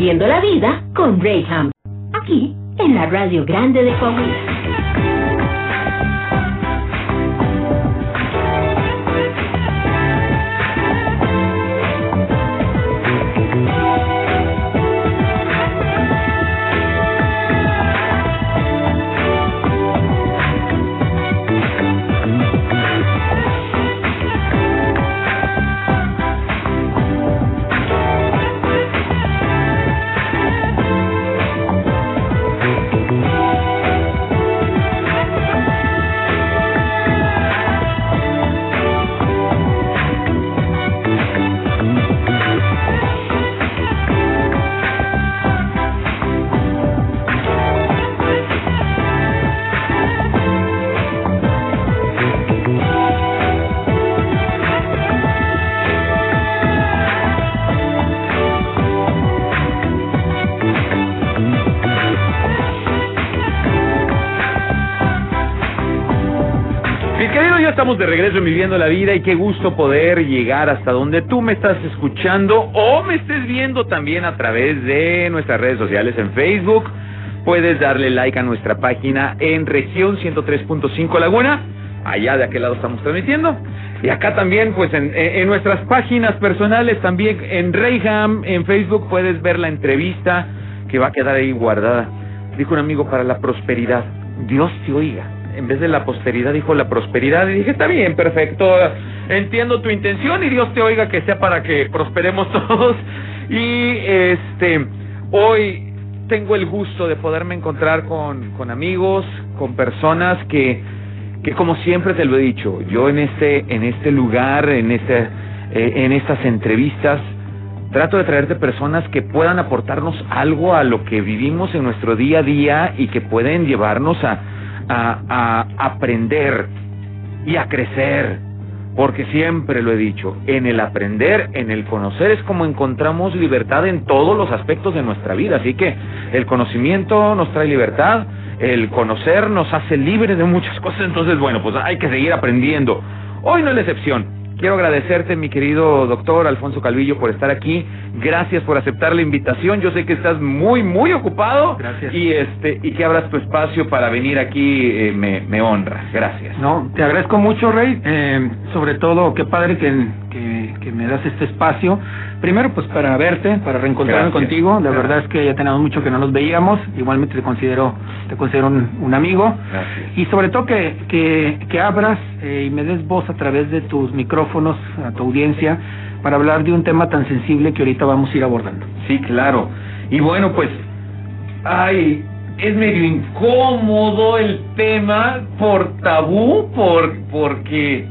Viviendo la vida con Rayham. Aquí, en la Radio Grande de Coahuila. De regreso en Viviendo la Vida y qué gusto poder llegar hasta donde tú me estás escuchando o me estés viendo también a través de nuestras redes sociales en Facebook. Puedes darle like a nuestra página en región 103.5 Laguna. Allá de aquel lado estamos transmitiendo. Y acá también, pues en, en nuestras páginas personales, también en Rayham, en Facebook, puedes ver la entrevista que va a quedar ahí guardada. Dijo un amigo para la prosperidad. Dios te oiga en vez de la posteridad dijo la prosperidad y dije, está bien, perfecto, entiendo tu intención y Dios te oiga que sea para que prosperemos todos. Y este, hoy tengo el gusto de poderme encontrar con, con amigos, con personas que, que como siempre te lo he dicho, yo en este, en este lugar, en este, eh, en estas entrevistas, trato de traerte personas que puedan aportarnos algo a lo que vivimos en nuestro día a día y que pueden llevarnos a a, a aprender y a crecer, porque siempre lo he dicho, en el aprender, en el conocer es como encontramos libertad en todos los aspectos de nuestra vida, así que el conocimiento nos trae libertad, el conocer nos hace libres de muchas cosas, entonces bueno, pues hay que seguir aprendiendo. Hoy no es la excepción. Quiero agradecerte, mi querido doctor Alfonso Calvillo, por estar aquí. Gracias por aceptar la invitación. Yo sé que estás muy, muy ocupado. Gracias. Y este y que abras tu espacio para venir aquí eh, me, me honra. Gracias. No, te agradezco mucho, Rey. Eh, sobre todo, qué padre que, que, que me das este espacio. Primero, pues para verte, para reencontrarme Gracias. contigo. La Gracias. verdad es que ya tenemos mucho que no nos veíamos. Igualmente te considero, te considero un, un amigo. Gracias. Y sobre todo que, que, que abras eh, y me des voz a través de tus micrófonos a tu audiencia para hablar de un tema tan sensible que ahorita vamos a ir abordando. Sí, claro. Y bueno, pues, ay, es medio incómodo el tema por tabú, por porque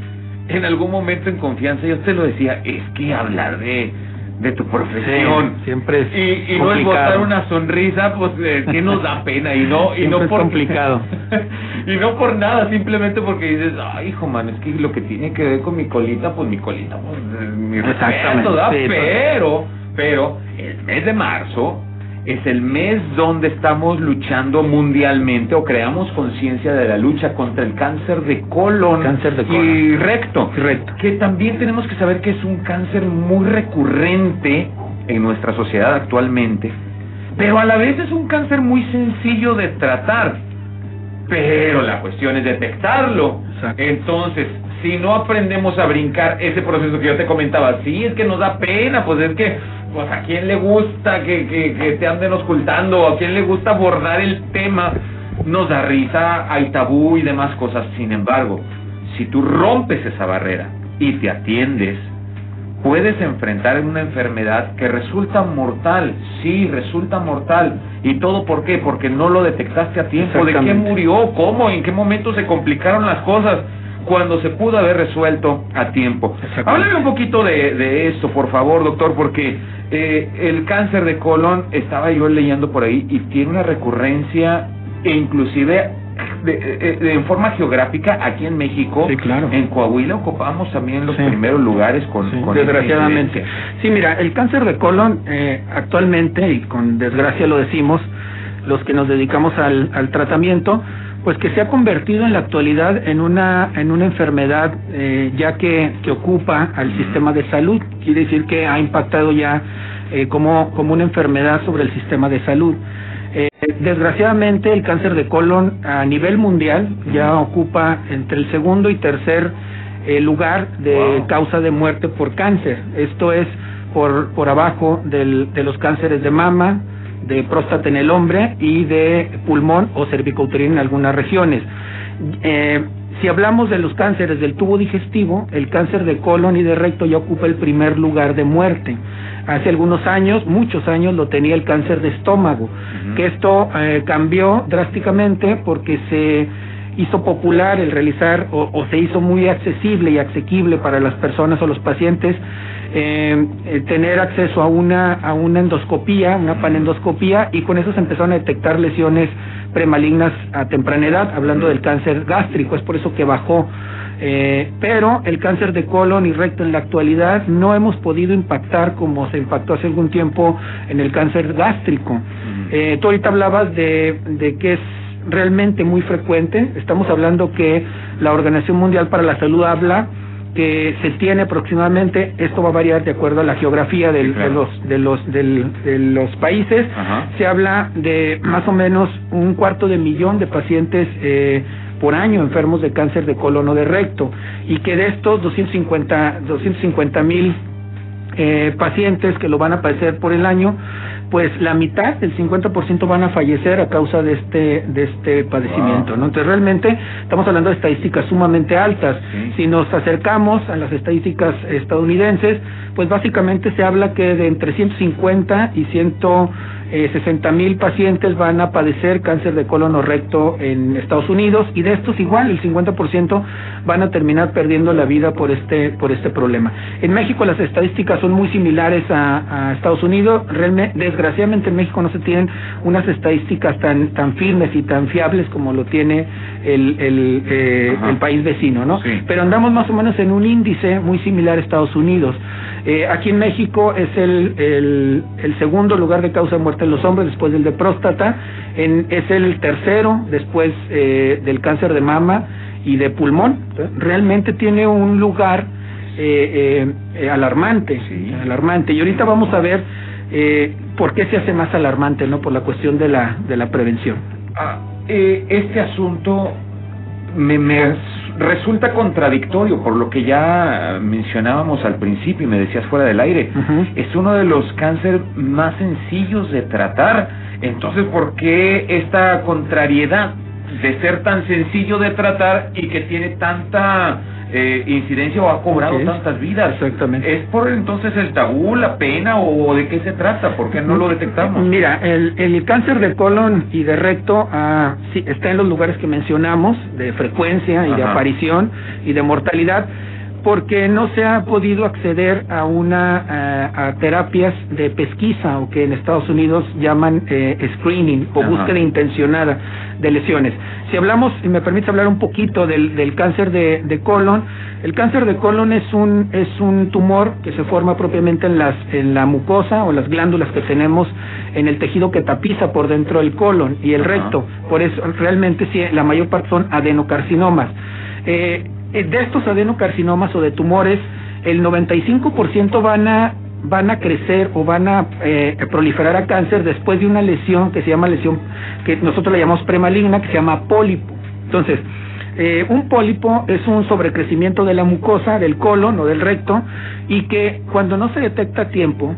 en algún momento en confianza yo te lo decía, es que hablar de, de tu profesión. Sí, siempre es y, y no es botar una sonrisa, pues eh, que nos da pena y no y Siempre no es por complicado. y no por nada, simplemente porque dices, ay, hijo, man, es que lo que tiene que ver con mi colita, pues mi colita, pues eh, mi respeto, sí, pues. pero, pero el mes de marzo es el mes donde estamos luchando mundialmente o creamos conciencia de la lucha contra el cáncer de colon, Cáncer de y colon. recto, Recto. que también tenemos que saber que es un cáncer muy recurrente en nuestra sociedad actualmente, pero a la vez es un cáncer muy sencillo de tratar. Pero la cuestión es detectarlo. Exacto. Entonces, si no aprendemos a brincar ese proceso que yo te comentaba, sí, es que nos da pena, pues es que, pues a quién le gusta que, que, que te anden ocultando, a quién le gusta abordar el tema, nos da risa, hay tabú y demás cosas. Sin embargo, si tú rompes esa barrera y te atiendes, puedes enfrentar una enfermedad que resulta mortal, sí, resulta mortal. ¿Y todo por qué? Porque no lo detectaste a tiempo. ¿De qué murió? ¿Cómo? ¿En qué momento se complicaron las cosas? Cuando se pudo haber resuelto a tiempo. Háblame un poquito de, de esto, por favor, doctor, porque eh, el cáncer de colon, estaba yo leyendo por ahí, y tiene una recurrencia, e inclusive de- de- de- en forma geográfica, aquí en México, Sí, claro. en Coahuila ocupamos también los Sí. primeros lugares con, Sí, con desgraciadamente. Sí, mira, el cáncer de colon eh, actualmente, y con desgracia lo decimos, los que nos dedicamos al, al tratamiento, pues que se ha convertido en la actualidad en una, en una enfermedad eh, ya que, que ocupa al sistema de salud. Quiere decir que ha impactado ya eh, como, como una enfermedad sobre el sistema de salud. Eh, desgraciadamente el cáncer de colon a nivel mundial ya ocupa entre el segundo y tercer eh, lugar de causa de muerte por cáncer. Esto es por, por abajo del, de los cánceres de mama, de próstata en el hombre y de pulmón o cervicouterino en algunas regiones. Eh, si hablamos de los cánceres del tubo digestivo, el cáncer de colon y de recto ya ocupa el primer lugar de muerte. Hace algunos años, muchos años, lo tenía el cáncer de estómago, que esto eh, cambió drásticamente porque se hizo popular el realizar o, o, se hizo muy accesible y asequible para las personas o los pacientes eh, eh, tener acceso a una a una endoscopía, una panendoscopía y con eso se empezaron a detectar lesiones premalignas a temprana edad, hablando del cáncer gástrico, es por eso que bajó. Eh, pero el cáncer de colon y recto en la actualidad no hemos podido impactar como se impactó hace algún tiempo en el cáncer gástrico. Eh, tú ahorita hablabas de, de que es realmente muy frecuente. Estamos hablando que la Organización Mundial para la Salud habla que se tiene aproximadamente, esto va a variar de acuerdo a la geografía del, de los de los del, de los países, Ajá. se habla de más o menos un cuarto de millón de pacientes eh, por año enfermos de cáncer de colon o de recto y que de estos 250 250 mil eh, pacientes que lo van a padecer por el año, pues la mitad, el 50% van a fallecer a causa de este de este padecimiento, ¿no? Entonces realmente estamos hablando de estadísticas sumamente altas. Sí. Si nos acercamos a las estadísticas estadounidenses, pues básicamente se habla que de entre 150 y 160 mil pacientes van a padecer cáncer de colon o recto en Estados Unidos y de estos igual el 50% van a terminar perdiendo la vida por este por este problema. En México las estadísticas son muy similares a, a Estados Unidos. Realmente, desgraciadamente en México no se tienen unas estadísticas tan tan firmes y tan fiables como lo tiene el el, eh, el país vecino, ¿no? Sí. Pero andamos más o menos en un índice muy similar a Estados Unidos. Eh, aquí en México es el, el, el segundo lugar de causa de muerte en los hombres después del de próstata, en, es el tercero después eh, del cáncer de mama y de pulmón. Realmente tiene un lugar eh, eh, eh, alarmante, Sí. alarmante. Y ahorita vamos a ver eh, por qué se hace más alarmante, ¿no? Por la cuestión de la, de la prevención. Ah, eh, este asunto me, me resulta contradictorio por lo que ya mencionábamos al principio y me decías fuera del aire. Es uno de los cánceres más sencillos de tratar. Entonces, ¿por qué esta contrariedad de ser tan sencillo de tratar y que tiene tanta eh, incidencia o ha cobrado es. tantas vidas? Exactamente. ¿Es por entonces el tabú, la pena o de qué se trata? ¿Por qué no lo detectamos? Mira, el, el cáncer de colon y de recto ah, sí, está en los lugares que mencionamos, de frecuencia y de aparición y de mortalidad, porque no se ha podido acceder a una ah, a terapias de pesquisa o que en Estados Unidos llaman eh, screening o Ajá. búsqueda intencionada de lesiones. Si hablamos, y me permite hablar un poquito del, del cáncer de, de colon, el cáncer de colon es un es un tumor que se forma propiamente en las en la mucosa o las glándulas que tenemos en el tejido que tapiza por dentro del colon y el Ajá. recto. Por eso realmente sí, la mayor parte son adenocarcinomas. Eh, eh, de estos adenocarcinomas o de tumores, el 95% van a van a crecer o van a eh, proliferar a cáncer después de una lesión que se llama lesión que nosotros le llamamos premaligna que se llama pólipo. Entonces, eh, un pólipo es un sobrecrecimiento de la mucosa, del colon o del recto, y que cuando no se detecta a tiempo,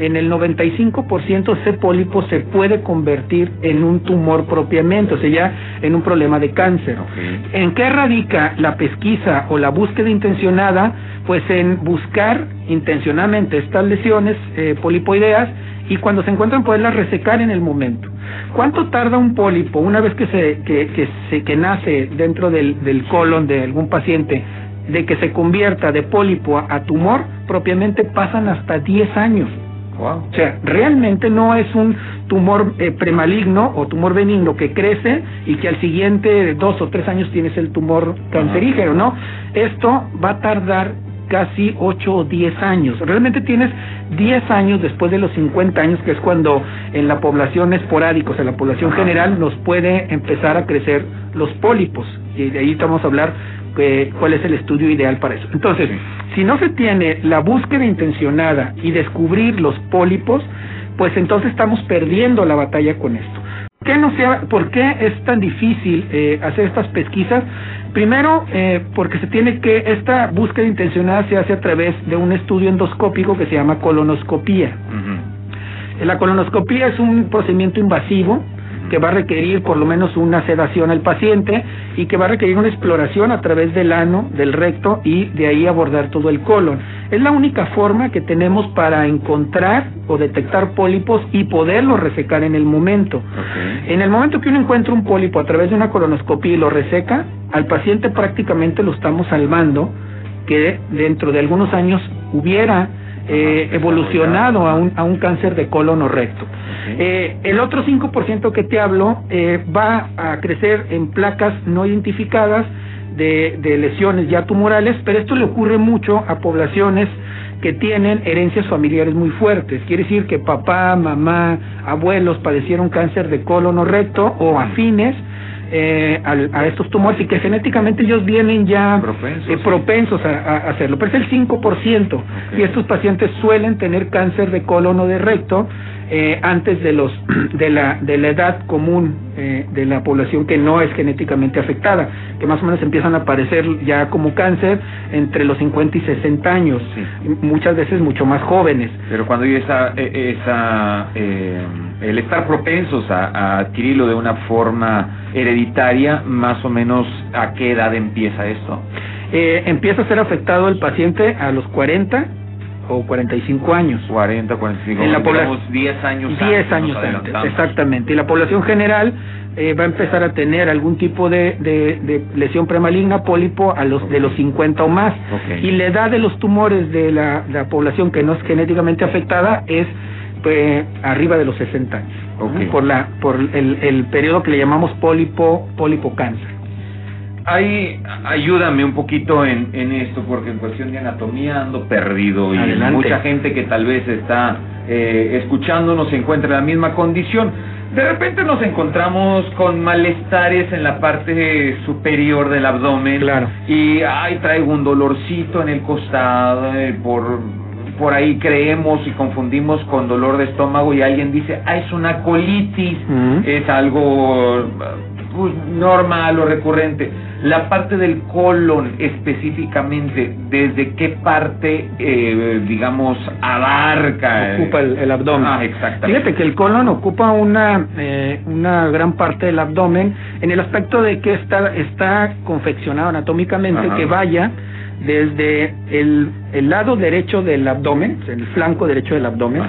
en el 95% ese pólipo se puede convertir en un tumor propiamente, o sea, ya en un problema de cáncer. ¿En qué radica la pesquisa o la búsqueda intencionada? Pues en buscar intencionalmente estas lesiones eh, polipoideas y cuando se encuentran poderlas resecar en el momento. ¿Cuánto tarda un pólipo una vez que se que, que se que nace dentro del, del colon de algún paciente de que se convierta de pólipo a, a tumor? Propiamente pasan hasta 10 años. Wow. O sea, realmente no es un tumor eh, premaligno o tumor benigno que crece y que al siguiente dos o tres años tienes el tumor cancerígeno, ¿no? Esto va a tardar casi 8 o 10 años. Realmente tienes 10 años después de los 50 años, que es cuando en la población esporádica, o sea, en la población general, nos puede empezar a crecer los pólipos. Y de ahí vamos a hablar eh, cuál es el estudio ideal para eso. Entonces, si no se tiene la búsqueda intencionada y descubrir los pólipos, pues entonces estamos perdiendo la batalla con esto. ¿Por qué, no sea, ¿Por qué es tan difícil eh, hacer estas pesquisas? Primero, eh, porque se tiene que, esta búsqueda intencionada se hace a través de un estudio endoscópico que se llama colonoscopía. La colonoscopía es un procedimiento invasivo que va a requerir por lo menos una sedación al paciente y que va a requerir una exploración a través del ano, del recto y de ahí abordar todo el colon. Es la única forma que tenemos para encontrar o detectar pólipos y poderlos resecar en el momento. En el momento que uno encuentra un pólipo a través de una colonoscopia y lo reseca, al paciente prácticamente lo estamos salvando que dentro de algunos años hubiera eh, evolucionado a un, a un cáncer de colon o recto. Eh, el otro 5% que te hablo eh, va a crecer en placas no identificadas de, de lesiones ya tumorales, pero esto le ocurre mucho a poblaciones que tienen herencias familiares muy fuertes. Quiere decir que papá, mamá, abuelos padecieron cáncer de colon o recto o afines eh, a, estos tumores y que genéticamente ellos vienen ya propensos, eh, a, hacerlo. Pero es el 5% y estos pacientes suelen tener cáncer de colon o de recto eh, antes de los de la de la edad común eh, de la población que no es genéticamente afectada, que más o menos empiezan a aparecer ya como cáncer entre los 50 y 60 años, muchas veces mucho más jóvenes. Pero cuando hay esa e, esa eh, el estar propensos a, a adquirirlo de una forma hereditaria, más o menos a qué edad empieza esto? Eh, empieza a ser afectado el paciente a los 40 o 45 años. 40, 45. En la población 10 años 10 años antes, exactamente. Y la población general eh, va a empezar a tener algún tipo de, de, lesión premaligna, pólipo, a los de los 50 o más. Y la edad de los tumores de la, la población que no es genéticamente afectada es pues, arriba de los 60 años. Por, la, por el, el periodo que le llamamos pólipo, pólipo cáncer. Ahí, ayúdame un poquito en, en esto, porque en cuestión de anatomía ando perdido y mucha gente que tal vez está eh, escuchándonos se encuentra en la misma condición. De repente nos encontramos con malestares en la parte superior del abdomen. Claro. Y, ay, traigo un dolorcito en el costado, eh, por, por ahí creemos y confundimos con dolor de estómago y alguien dice, ah, es una colitis, es algo normal o recurrente la parte del colon específicamente, ¿desde qué parte, eh, digamos, abarca? Ocupa el, abdomen. Ah, exactamente. Fíjate que el colon ocupa una, eh, una gran parte del abdomen en el aspecto de que está, está confeccionado anatómicamente, que vaya desde el, el, lado derecho del abdomen, el flanco derecho del abdomen,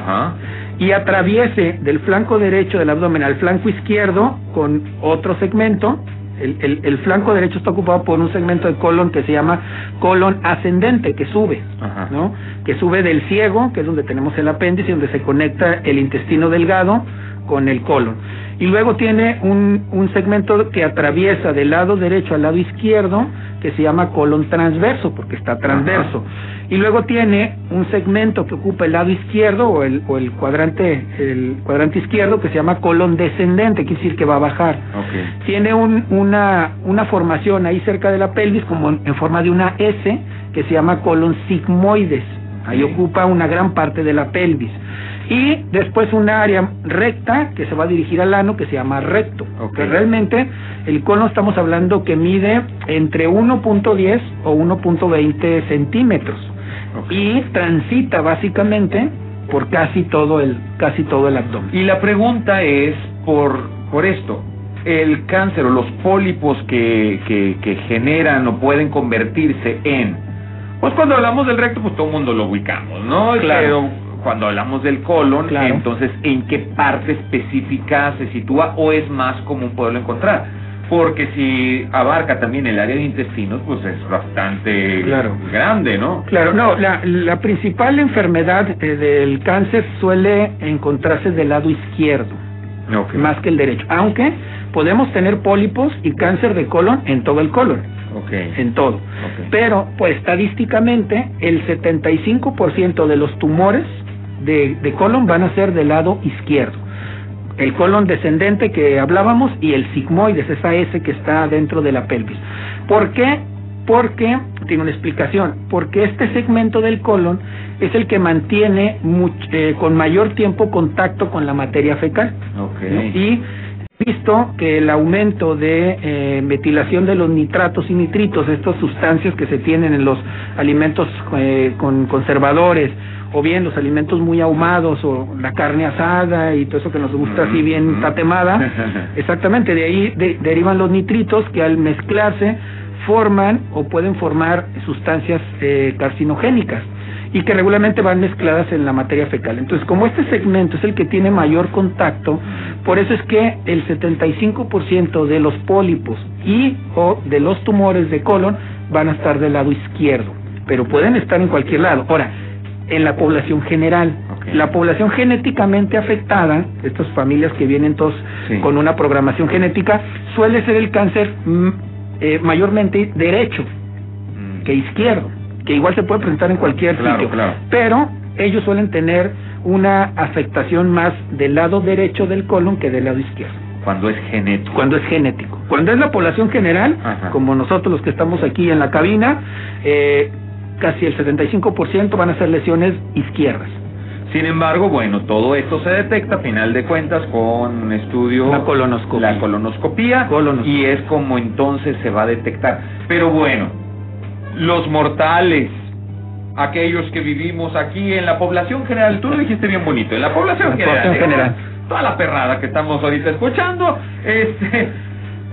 y atraviese del flanco derecho del abdomen al flanco izquierdo con otro segmento el, el, flanco derecho está ocupado por un segmento de colon que se llama colon ascendente, que sube, ¿no? Que sube del ciego, que es donde tenemos el apéndice, donde se conecta el intestino delgado con el colon. Y luego tiene un, un segmento que atraviesa del lado derecho al lado izquierdo, que se llama colon transverso, porque está transverso. Y luego tiene un segmento que ocupa el lado izquierdo o el, o el cuadrante el cuadrante izquierdo que se llama colon descendente, quiere decir que va a bajar. Tiene un, una, una formación ahí cerca de la pelvis como en, forma de una S que se llama colon sigmoides. Ahí ocupa una gran parte de la pelvis y después una área recta que se va a dirigir al ano que se llama recto. Que realmente el cono estamos hablando que mide entre 1.10 o 1.20 centímetros y transita básicamente por casi todo el casi todo el abdomen. Y la pregunta es por por esto. El cáncer o los pólipos que, que, que generan o pueden convertirse en pues cuando hablamos del recto, pues todo el mundo lo ubicamos, ¿no? Claro cuando hablamos del colon, entonces, ¿en qué parte específica se sitúa o es más común poderlo encontrar? Porque si abarca también el área de intestinos, pues es bastante grande, ¿no? Claro, no, la, la principal enfermedad eh, del cáncer suele encontrarse del lado izquierdo, más que el derecho, aunque podemos tener pólipos y cáncer de colon en todo el colon. Okay. en todo. Pero, pues estadísticamente, el 75% de los tumores de, de colon van a ser del lado izquierdo. El colon descendente que hablábamos y el sigmoides, esa S que está dentro de la pelvis. ¿Por qué porque tiene una explicación, porque este segmento del colon es el que mantiene eh, con mayor tiempo contacto con la materia fecal. Okay. Y visto que el aumento de eh, metilación de los nitratos y nitritos, estas sustancias que se tienen en los alimentos eh, con conservadores, o bien los alimentos muy ahumados, o la carne asada y todo eso que nos gusta así bien tatemada, exactamente, de ahí derivan los nitritos que al mezclarse forman o pueden formar sustancias eh, carcinogénicas y que regularmente van mezcladas en la materia fecal. Entonces, como este segmento es el que tiene mayor contacto, por eso es que el 75% de los pólipos y o de los tumores de colon van a estar del lado izquierdo, pero pueden estar en cualquier lado. Ahora, en la población general, la población genéticamente afectada, estas familias que vienen todos con una programación genética, suele ser el cáncer mm, eh, mayormente derecho mm. que izquierdo que igual se puede presentar en cualquier sitio, pero ellos suelen tener una afectación más del lado derecho del colon que del lado izquierdo. Cuando es genético. Cuando es genético. Cuando es la población general, como nosotros los que estamos aquí en la cabina, eh, casi el 75% van a ser lesiones izquierdas. Sin embargo, bueno, todo esto se detecta a final de cuentas con un estudio... La colonoscopia. La colonoscopía. Y es como entonces se va a detectar. Pero bueno, los mortales, aquellos que vivimos aquí en la población general, tú lo dijiste bien bonito, en la población, general, toda la perrada que estamos ahorita escuchando, este,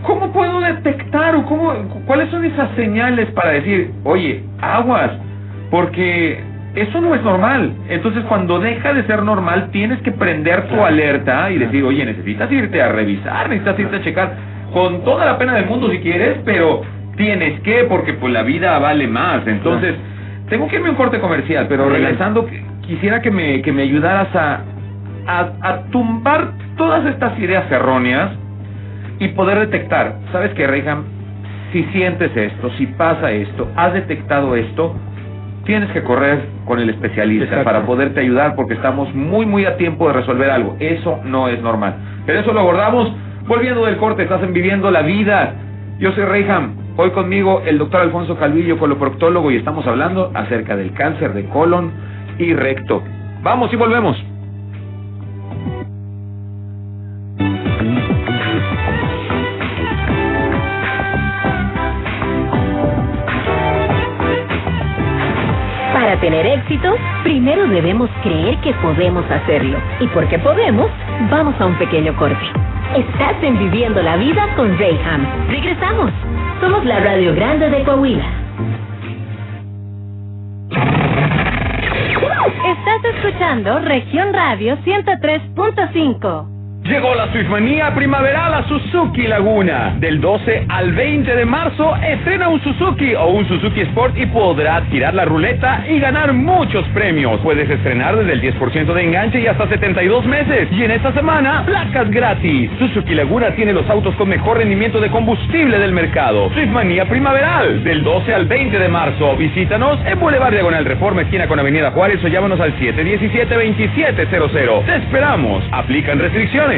¿cómo puedo detectar o cómo, cuáles son esas señales para decir, oye, aguas, porque eso no es normal. Entonces, cuando deja de ser normal, tienes que prender tu alerta y decir, oye, necesitas irte a revisar, necesitas irte a checar, con toda la pena del mundo si quieres, pero tienes que, porque pues la vida vale más. Entonces, tengo que irme a un corte comercial, pero regresando, quisiera que me, que me ayudaras a, a, tumbar todas estas ideas erróneas y poder detectar, ¿sabes qué, Reyham? Si sientes esto, si pasa esto, has detectado esto, tienes que correr con el especialista para poderte ayudar porque estamos muy, muy a tiempo de resolver algo. Eso no es normal. Pero eso lo abordamos volviendo del corte, estás en Viviendo la Vida. Yo soy Reyham. Hoy conmigo el doctor Alfonso Calvillo, coloproctólogo, y estamos hablando acerca del cáncer de colon y recto. Vamos y volvemos. Para tener éxito, primero debemos creer que podemos hacerlo. Y porque podemos, vamos a un pequeño corte. Estás en Viviendo la Vida con Rayham. Regresamos. Somos la Radio Grande de Coahuila. Estás escuchando Región Radio 103.5. Llegó la Swiftmanía primaveral a Suzuki Laguna. Del 12 al 20 de marzo, estrena un Suzuki o un Suzuki Sport y podrás tirar la ruleta y ganar muchos premios. Puedes estrenar desde el 10% de enganche y hasta 72 meses. Y en esta semana, placas gratis. Suzuki Laguna tiene los autos con mejor rendimiento de combustible del mercado. Swiftmanía primaveral. Del 12 al 20 de marzo. Visítanos en Boulevard Diagonal Reforma, esquina con Avenida Juárez o llámanos al 717-2700. Te esperamos. Aplican restricciones.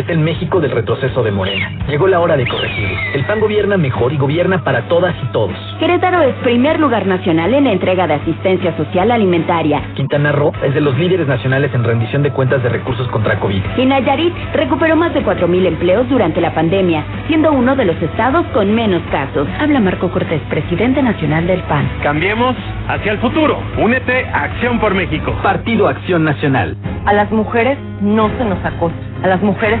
Es el México del retroceso de Morena. Llegó la hora de corregir. El PAN gobierna mejor y gobierna para todas y todos. Querétaro es primer lugar nacional en la entrega de asistencia social alimentaria. Quintana Roo es de los líderes nacionales en rendición de cuentas de recursos contra COVID. Y Nayarit recuperó más de 4.000 empleos durante la pandemia, siendo uno de los estados con menos casos. Habla Marco Cortés, presidente nacional del PAN. Cambiemos hacia el futuro. Únete a Acción por México. Partido Acción Nacional. A las mujeres no se nos acosa. A las mujeres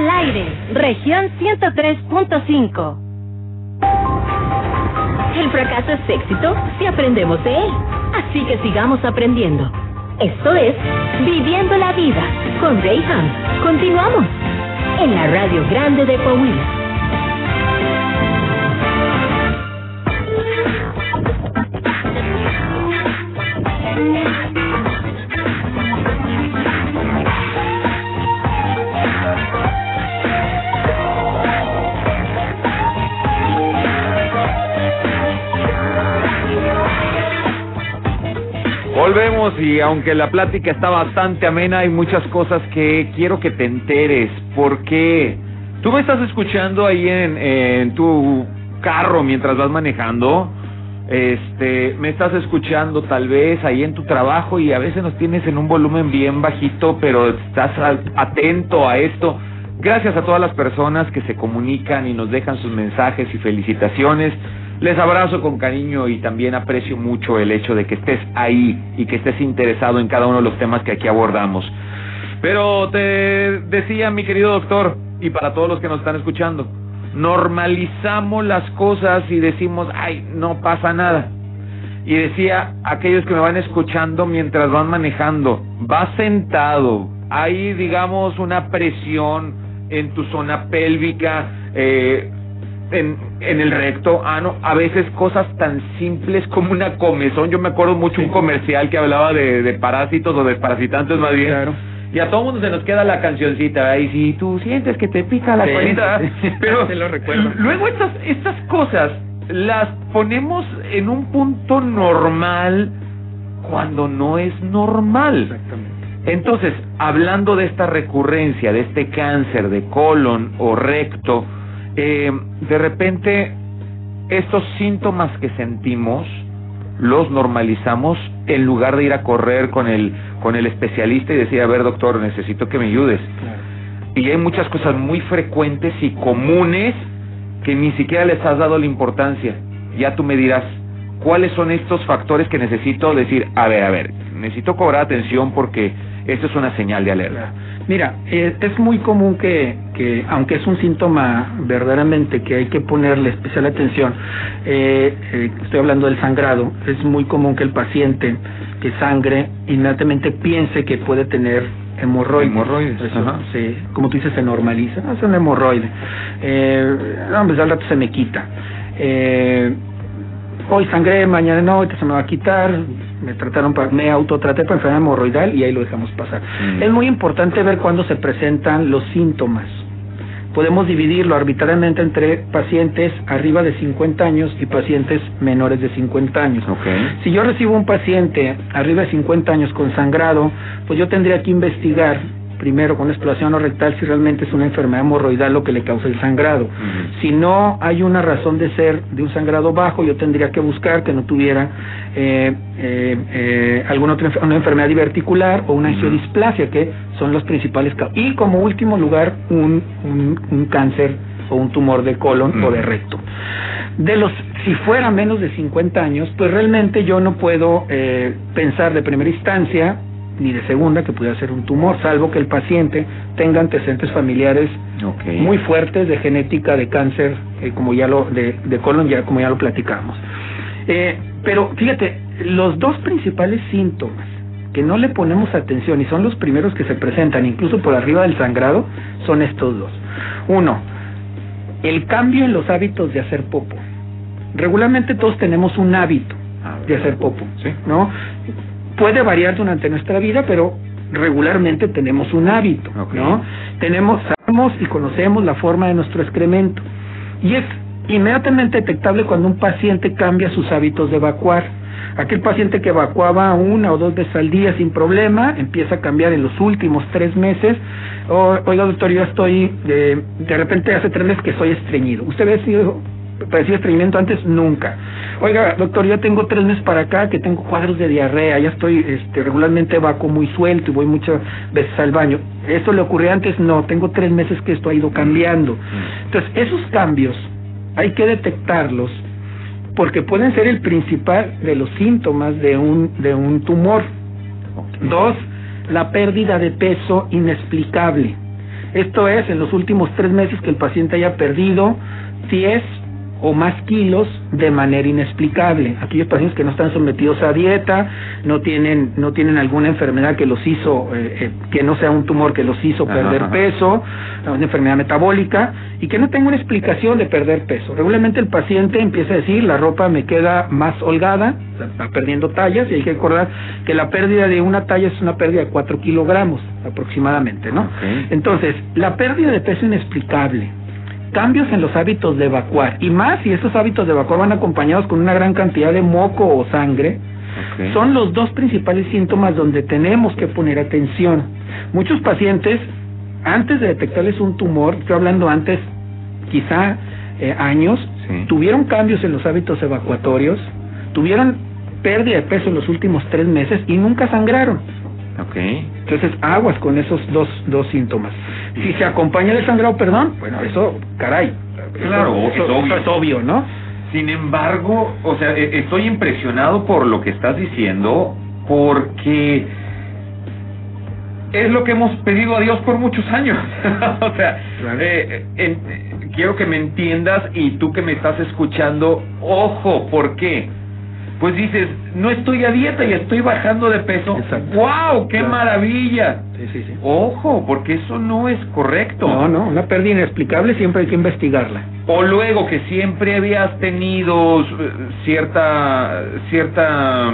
Al aire, región 103.5. El fracaso es éxito si aprendemos de él. Así que sigamos aprendiendo. Esto es Viviendo la Vida con Ray Ham. Continuamos en la Radio Grande de Coahuila. Volvemos y aunque la plática está bastante amena, hay muchas cosas que quiero que te enteres. Porque tú me estás escuchando ahí en, en tu carro mientras vas manejando. Este, me estás escuchando tal vez ahí en tu trabajo y a veces nos tienes en un volumen bien bajito, pero estás atento a esto. Gracias a todas las personas que se comunican y nos dejan sus mensajes y felicitaciones. Les abrazo con cariño y también aprecio mucho el hecho de que estés ahí y que estés interesado en cada uno de los temas que aquí abordamos. Pero te decía, mi querido doctor, y para todos los que nos están escuchando, normalizamos las cosas y decimos, ay, no pasa nada. Y decía, aquellos que me van escuchando mientras van manejando, vas sentado, hay, digamos, una presión en tu zona pélvica, eh, en, en el recto, ano, a veces cosas tan simples como una comezón. Yo me acuerdo mucho un comercial que hablaba de, de parásitos o desparasitantes más bien. Y a todo mundo se nos queda la cancioncita, ¿verdad? y si tú sientes que te pica la Sí, colita, sí, pero te lo recuerdo. luego estas, estas cosas las ponemos en un punto normal cuando no es normal. Exactamente. Entonces, hablando de esta recurrencia, de este cáncer de colon o recto, eh, de repente estos síntomas que sentimos los normalizamos en lugar de ir a correr con el con el especialista y decir, a ver doctor, necesito que me ayudes. Y hay muchas cosas muy frecuentes y comunes que ni siquiera les has dado la importancia. Ya tú me dirás, ¿cuáles son estos factores que necesito decir, a ver, a ver, necesito cobrar atención porque esto es una señal de alerta? Mira, eh, es muy común que, que, aunque es un síntoma verdaderamente que hay que ponerle especial atención, eh, eh, estoy hablando del sangrado, es muy común que el paciente que sangre inmediatamente piense que puede tener hemorroides. Hemorroides, Eso, ajá. como tú dices, se normaliza, no, es un hemorroide. Eh, no, pues al rato se me quita. Eh, hoy sangré, mañana no, ahorita se me va a quitar, me trataron para, me autotraté para enfermedad hemorroidal y ahí lo dejamos pasar. Mm. Es muy importante ver cuándo se presentan los síntomas. Podemos dividirlo arbitrariamente entre pacientes arriba de 50 años y pacientes menores de 50 años. Ok. Si yo recibo un paciente arriba de 50 años con sangrado, pues yo tendría que investigar primero con exploración rectal si realmente es una enfermedad hemorroidal lo que le causa el sangrado. Si no hay una razón de ser de un sangrado bajo, yo tendría que buscar que no tuviera eh, eh, eh, alguna otra una enfermedad diverticular o una angiodisplasia, que son los principales causas. Y como último lugar, un, un, un cáncer o un tumor de colon o de recto. De los, si fuera menos de 50 años, pues realmente yo no puedo eh, pensar de primera instancia ni de segunda que pudiera ser un tumor, salvo que el paciente tenga antecedentes familiares muy fuertes de genética de cáncer, eh, como ya lo de, de colon, ya como ya lo platicamos. Eh, pero fíjate, los dos principales síntomas que no le ponemos atención y son los primeros que se presentan, incluso por arriba del sangrado, son estos dos. Uno, el cambio en los hábitos de hacer popo. Regularmente todos tenemos un hábito de hacer popo, ¿no? Puede variar durante nuestra vida, pero regularmente tenemos un hábito, ¿no? Tenemos, sabemos y conocemos la forma de nuestro excremento. Y es inmediatamente detectable cuando un paciente cambia sus hábitos de evacuar. Aquel paciente que evacuaba una o dos veces al día sin problema, empieza a cambiar en los últimos tres meses. oiga, doctor, yo estoy, de, de repente hace tres meses que soy estreñido. ¿Usted ve si padecía estreñimiento antes? Nunca. Oiga, doctor, yo tengo tres meses para acá que tengo cuadros de diarrea, ya estoy este, regularmente evacuo muy suelto y voy muchas veces al baño. ¿Eso le ocurrió antes? No, tengo tres meses que esto ha ido cambiando. Mm. Entonces, esos cambios hay que detectarlos porque pueden ser el principal de los síntomas de un, de un tumor. Dos, la pérdida de peso inexplicable. Esto es, en los últimos tres meses que el paciente haya perdido 10 o más kilos de manera inexplicable. Aquellos pacientes que no están sometidos a dieta, no tienen, no tienen alguna enfermedad que los hizo, eh, eh, que no sea un tumor que los hizo perder peso, una enfermedad metabólica, y que no tenga una explicación de perder peso. Regularmente el paciente empieza a decir, la ropa me queda más holgada, está perdiendo tallas, y hay que recordar que la pérdida de una talla es una pérdida de 4 kilogramos aproximadamente, ¿no? Entonces, la pérdida de peso inexplicable, cambios en los hábitos de evacuar, y más si esos hábitos de evacuar van acompañados con una gran cantidad de moco o sangre, son los dos principales síntomas donde tenemos que poner atención. Muchos pacientes, antes de detectarles un tumor, estoy hablando antes, quizá eh, años, tuvieron cambios en los hábitos evacuatorios, tuvieron pérdida de peso en los últimos tres meses y nunca sangraron. Okay. Entonces, aguas con esos dos, dos síntomas. Si se acompaña de sangrado, perdón, bueno, eso, caray. Claro, eso, es, obvio. es obvio, ¿no? Sin embargo, o sea, e, estoy impresionado por lo que estás diciendo, porque es lo que hemos pedido a Dios por muchos años. o sea, eh, quiero que me entiendas y tú que me estás escuchando, ojo, ¿por qué? Pues dices, no estoy a dieta y estoy bajando de peso. Exacto. ¡Wow! ¡Qué maravilla! Sí, sí, sí. Ojo, porque eso no es correcto. No, no, una pérdida inexplicable siempre hay que investigarla. O luego que siempre habías tenido eh, cierta cierta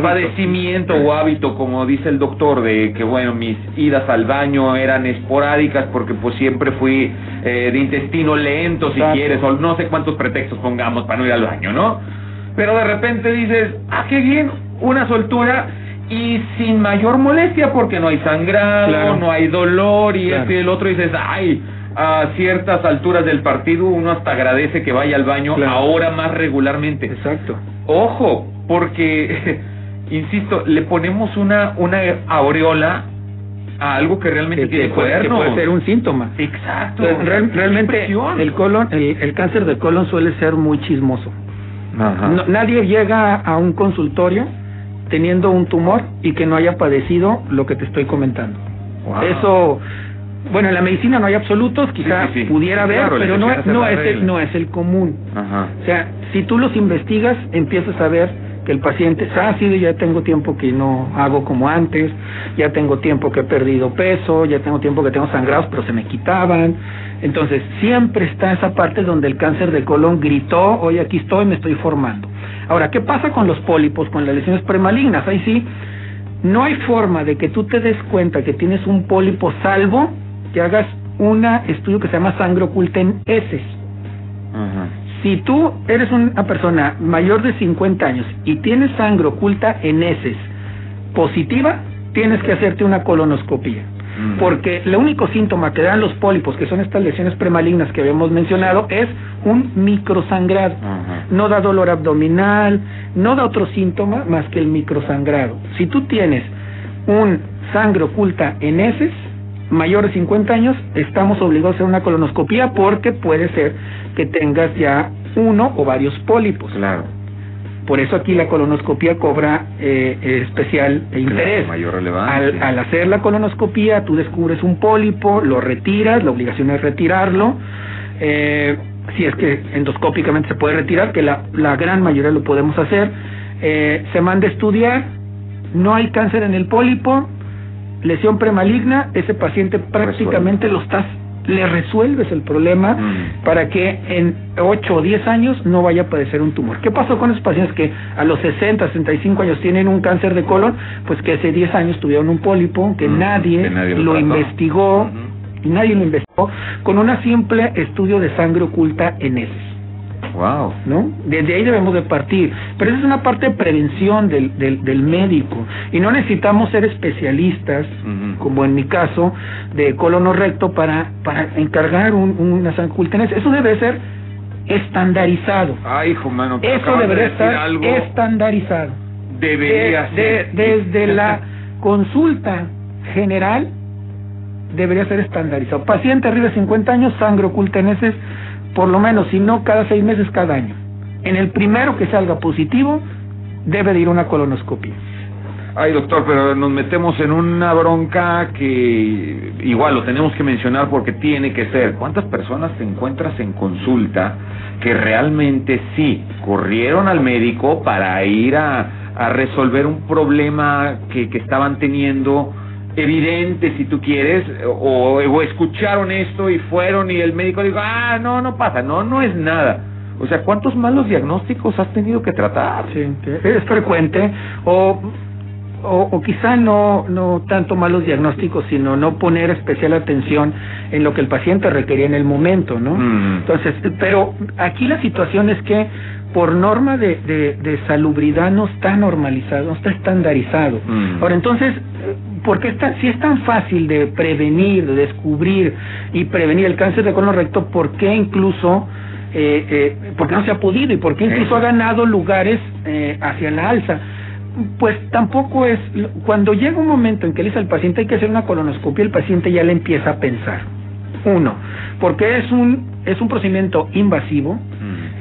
padecimiento o hábito, como dice el doctor, de que bueno, mis idas al baño eran esporádicas porque pues siempre fui eh, de intestino lento, si quieres, o no sé cuántos pretextos pongamos para no ir al baño, ¿no? Pero de repente dices, ah, qué bien, una soltura y sin mayor molestia porque no hay sangrado, no hay dolor y este y el otro dices, ay, a ciertas alturas del partido uno hasta agradece que vaya al baño ahora más regularmente. Exacto. Ojo, porque insisto, le ponemos una una aureola a algo que realmente tiene puede, puede ser un síntoma. Exacto. realmente el colon, el cáncer de colon suele ser muy chismoso nadie llega a un consultorio teniendo un tumor y que no haya padecido lo que te estoy comentando. Eso, bueno, en la medicina no hay absolutos, quizás pudiera haber, pero no, no, es el, no es el común. O sea, si tú los investigas, empiezas a ver que el paciente, ah, sí, ya tengo tiempo que no hago como antes, ya tengo tiempo que he perdido peso, ya tengo tiempo que tengo sangrados, pero se me quitaban. Entonces, siempre está esa parte donde el cáncer de colon gritó, hoy aquí estoy, me estoy formando. Ahora, ¿qué pasa con los pólipos, con las lesiones premalignas? Ahí sí, no hay forma de que tú te des cuenta que tienes un pólipo salvo que hagas un estudio que se llama sangre oculta en heces. Si tú eres una persona mayor de 50 años y tienes sangre oculta en heces positiva, tienes que hacerte una colonoscopia. Porque el único síntoma que dan los pólipos, que son estas lesiones premalignas que habíamos mencionado, es un microsangrado. No da dolor abdominal, no da otro síntoma más que el microsangrado. Si tú tienes un sangre oculta en heces, mayor de 50 años, estamos obligados a hacer una colonoscopia porque puede ser que tengas ya uno o varios pólipos. Claro. Por eso aquí la colonoscopia cobra eh, especial interés. mayor relevancia. Al, hacer la colonoscopia, tú descubres un pólipo, lo retiras, la obligación es retirarlo. Eh, si es que endoscópicamente se puede retirar, que la, la gran mayoría lo podemos hacer. Eh, se manda a estudiar, no hay cáncer en el pólipo, lesión premaligna, ese paciente prácticamente lo estás le resuelves el problema Mm. para que en 8 o 10 años no vaya a padecer un tumor. ¿Qué pasó con esos pacientes que a los 60, 65 años tienen un cáncer de colon? Pues que hace 10 años tuvieron un pólipo, que Mm, nadie, que nadie lo investigó, y nadie lo investigó, con una simple estudio de sangre oculta en heces. Wow. ¿no? Desde ahí debemos de partir. Pero esa es una parte de prevención del, del, del médico. Y no necesitamos ser especialistas, como en mi caso, de colono recto para, para encargar un, una sangre oculta en heces. Eso debe ser estandarizado. Ay, hijo, mano, Eso de debería decir estar algo. estandarizado. Debería De- ser. de- desde la consulta general debería ser estandarizado. Paciente arriba de 50 años, sangre oculta en heces, por lo menos, si no cada seis meses, cada año. En el primero que salga positivo, debe de ir una colonoscopia. Ay, doctor, pero nos metemos en una bronca que igual lo tenemos que mencionar porque tiene que ser. ¿Cuántas personas te encuentras en consulta que realmente sí corrieron al médico para ir a, a resolver un problema que, que estaban teniendo evidente, si tú quieres, o, o escucharon esto y fueron y el médico dijo, ah, no, no pasa, no, no es nada. O sea, ¿cuántos malos diagnósticos has tenido que tratar? Sí, es frecuente o, o, o quizá no, no tanto malos diagnósticos, sino no poner especial atención en lo que el paciente requería en el momento, ¿no? Mm. Entonces, pero aquí la situación es que por norma de, de, de salubridad no está normalizado, no está estandarizado. Mm. Ahora, entonces, ¿por qué está, si es tan fácil de prevenir, de descubrir y prevenir el cáncer de colon recto, por qué incluso, eh, eh, por qué no se ha podido y por qué incluso ha ganado lugares eh, hacia la alza? Pues tampoco es, cuando llega un momento en que le dice al paciente hay que hacer una colonoscopia, el paciente ya le empieza a pensar. Uno, porque es un, es un procedimiento invasivo.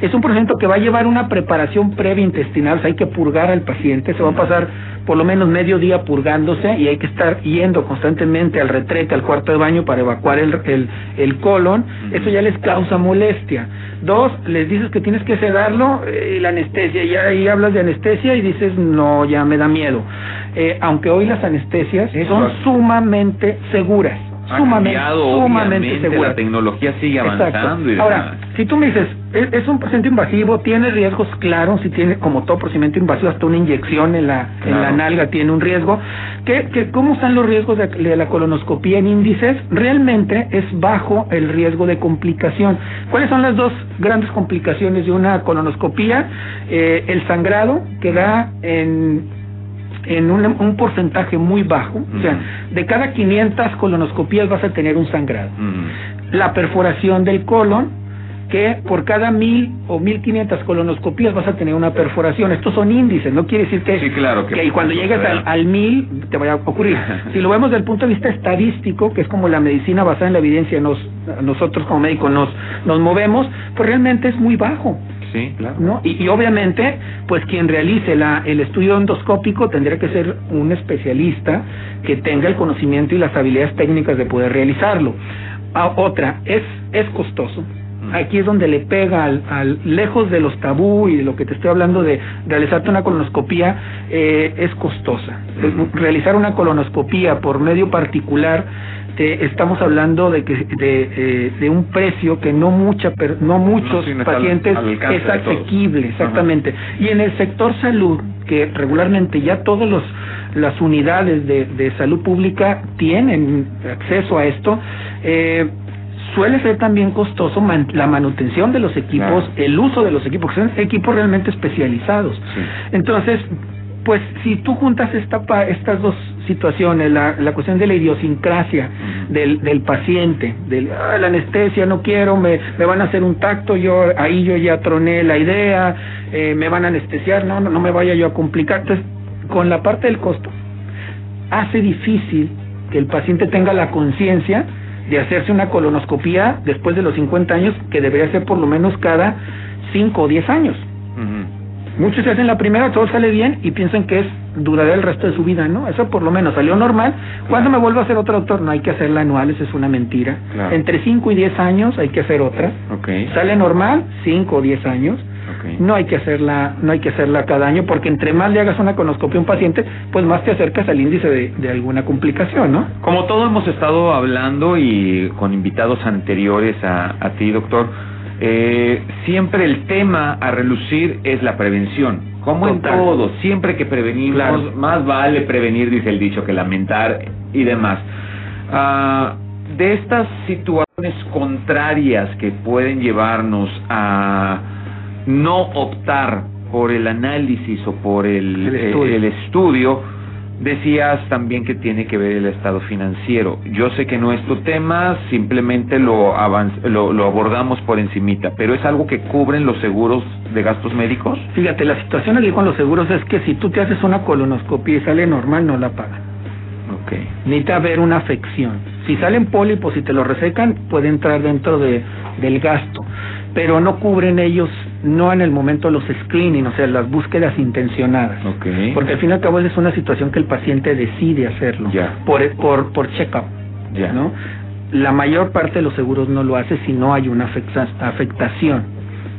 Es un procedimiento que va a llevar una preparación previa intestinal, o sea, hay que purgar al paciente, se va a pasar por lo menos medio día purgándose y hay que estar yendo constantemente al retrete, al cuarto de baño para evacuar el, el, el colon, eso ya les causa molestia. Dos, les dices que tienes que sedarlo eh, y la anestesia, y ahí hablas de anestesia y dices, no, ya me da miedo. Eh, aunque hoy las anestesias son sumamente seguras. Sumamente, cambiado, sumamente seguras. la tecnología sigue avanzando y Ahora, si tú me dices, es, es un procedimiento invasivo, tiene riesgos claros, si tiene, como todo procedimiento invasivo, hasta una inyección en la, en la nalga tiene un riesgo. ¿Qué, qué, ¿Cómo están los riesgos de, de la colonoscopía en índices? Realmente es bajo el riesgo de complicación. ¿Cuáles son las dos grandes complicaciones de una colonoscopía? Eh, el sangrado, que da en en un, un porcentaje muy bajo, o sea, de cada 500 colonoscopías vas a tener un sangrado Mm. la perforación del colon, que por cada mil o mil quinientas colonoscopías vas a tener una perforación. Estos son índices, no quiere decir que, Sí, claro, que que cuando llegues al, al mil te vaya a ocurrir. si lo vemos desde el punto de vista estadístico, que es como la medicina basada en la evidencia, nos, nosotros como médicos nos, nos movemos, pues realmente es muy bajo. Sí, claro. ¿no? Y, y obviamente, pues quien realice la, el estudio endoscópico tendría que ser un especialista que tenga el conocimiento y las habilidades técnicas de poder realizarlo. Ah, otra, es, es costoso. Aquí es donde le pega al, al lejos de los tabú y de lo que te estoy hablando de realizarte una colonoscopía eh, es costosa. Es- Realizar una colonoscopía por medio particular te- estamos hablando de que de, eh, de un precio que no mucha per- no muchos no al- pacientes al es asequible exactamente y en el sector salud que regularmente ya todas los las unidades de, de salud pública tienen acceso a esto eh, suele ser también costoso man- la manutención de los equipos, Claro. el uso de los equipos, que son equipos realmente especializados. Sí. Entonces, pues si tú juntas esta estas dos situaciones, la, la cuestión de la idiosincrasia del, del paciente, del "Ah, la anestesia, no quiero, me, me van a hacer un tacto, yo ahí yo ya troné la idea, eh, me van a anestesiar, no, no, no me vaya yo a complicar. Entonces, con la parte del costo, hace difícil que el paciente tenga la conciencia de hacerse una colonoscopía después de los 50 años, que debería ser por lo menos cada 5 o 10 años. Muchos se hacen la primera, todo sale bien y piensan que es duradera el resto de su vida, ¿no? Eso por lo menos salió normal. ¿Cuándo me vuelvo a hacer otro doctor? No hay que hacerla anual, eso es una mentira. Claro. Entre 5 y 10 años hay que hacer otra. Ok. Sale normal, 5 o 10 años. no hay que hacerla, no hay que hacerla cada año, porque entre más le hagas una colonoscopia a un paciente, pues más te acercas al índice de, de alguna complicación, ¿no? Como todo hemos estado hablando y con invitados anteriores a, a ti, doctor, eh, siempre el tema a relucir es la prevención. Como en todo, siempre que prevenimos, Claro. más vale prevenir, dice el dicho, que lamentar y demás. Ah, de estas situaciones contrarias que pueden llevarnos a no optar por el análisis o por el, El eh, estudio. el estudio, decías también que tiene que ver el estado financiero. Yo sé que no es tu tema, simplemente lo, lo abordamos por encimita, pero es algo que cubren los seguros de gastos médicos. Fíjate, la situación aquí con los seguros es que si tú te haces una colonoscopia y sale normal, no la pagan. Ok. Necesita haber una afección. Si salen pólipos y te lo resecan, puede entrar dentro de, del gasto. Pero no cubren ellos, no en el momento los screening, o sea, las búsquedas intencionadas. Porque al fin y al cabo es una situación que el paciente decide hacerlo. Ya. Por, por, por check-up. Ya. ¿no? La mayor parte de los seguros no lo hace si no hay una afecta- afectación.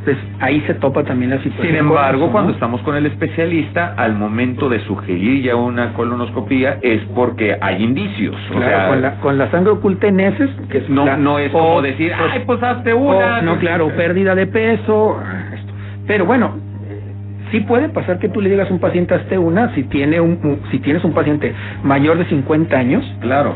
Entonces ahí se topa también la situación. Sin embargo, cuando estamos con el especialista, al momento de sugerir ya una colonoscopía es porque hay indicios. o Claro, sea, con, la, con la sangre oculta en heces, que es no, la- no es o- como decir, ay, pues hazte o- una. no, claro, pérdida de peso. esto. Pero bueno, sí puede pasar que tú le digas a un paciente hazte una si tiene un- si tienes un paciente mayor de 50 años, Claro.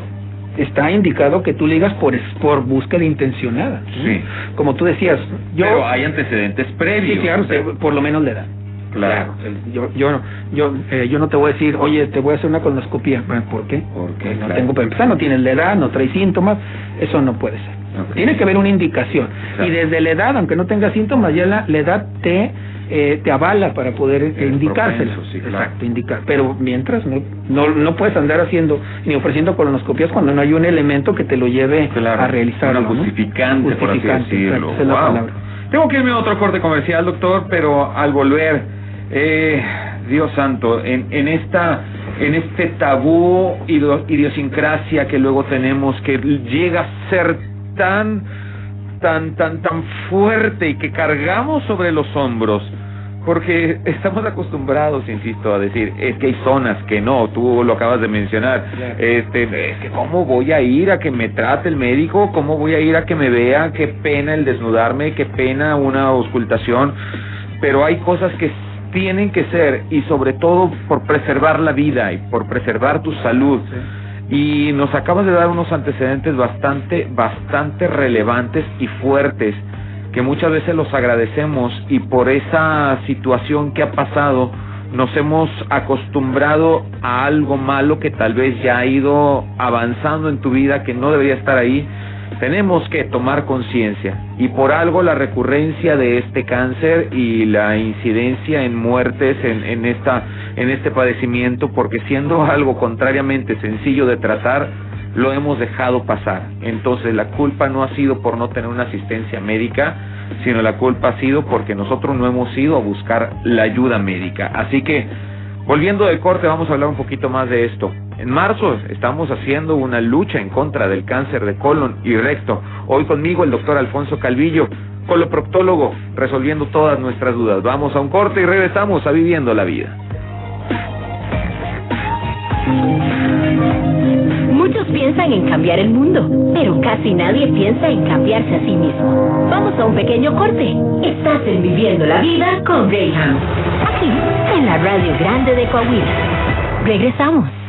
Está indicado que tú le digas por por búsqueda intencionada. Sí. Como tú decías, yo Pero hay antecedentes previos. sí, claro, o sea, te- por lo menos le dan. Claro. Yo, yo, no- yo, eh, yo no te voy a decir, oye, te voy a hacer una colonoscopia. ¿Por qué? Porque no tengo para empezar, no tienes la edad, no traes síntomas, eso no puede ser. Tiene que haber una indicación. Claro. Y desde la edad, aunque no tenga síntomas, ya la, la edad te eh, te avala para poder eh, propenso, sí, claro. Exacto, indicar. Pero mientras no, no no puedes andar haciendo ni ofreciendo colonoscopias cuando no hay un elemento que te lo lleve Claro, a realizarlo. Una ¿no? justificante, por así Justificante, decirlo. exacto, esa es la Wow. palabra. Tengo que irme a otro corte comercial, doctor, pero al volver, eh, Dios santo, en, en esta en este tabú idio- idiosincrasia que luego tenemos que llega a ser tan tan tan tan fuerte y que cargamos sobre los hombros porque estamos acostumbrados, insisto, a decir, es que hay zonas que no, tú lo acabas de mencionar, este, es que cómo voy a ir a que me trate el médico, cómo voy a ir a que me vea, qué pena el desnudarme, qué pena una auscultación, pero hay cosas que tienen que ser, y sobre todo por preservar la vida y por preservar tu salud. Y nos acabas de dar unos antecedentes bastante, bastante relevantes y fuertes que muchas veces los agradecemos y por esa situación que ha pasado nos hemos acostumbrado a algo malo que tal vez ya ha ido avanzando en tu vida que no debería estar ahí. Tenemos que tomar conciencia y por algo la recurrencia de este cáncer y la incidencia en muertes en, en esta en este padecimiento porque siendo algo contrariamente sencillo de tratar lo hemos dejado pasar. Entonces la culpa no ha sido por no tener una asistencia médica, sino la culpa ha sido porque nosotros no hemos ido a buscar la ayuda médica. Así que, volviendo del corte, vamos a hablar un poquito más de esto. En marzo estamos haciendo una lucha en contra del cáncer de colon y recto. Hoy conmigo el doctor Alfonso Calvillo, coloproctólogo, resolviendo todas nuestras dudas. Vamos a un corte y regresamos a Viviendo la Vida. Muchos piensan en cambiar el mundo, pero casi nadie piensa en cambiarse a sí mismo. Vamos a un pequeño corte. Estás en Viviendo la Vida con Graham. Aquí, en la Radio Grande de Coahuila. Regresamos.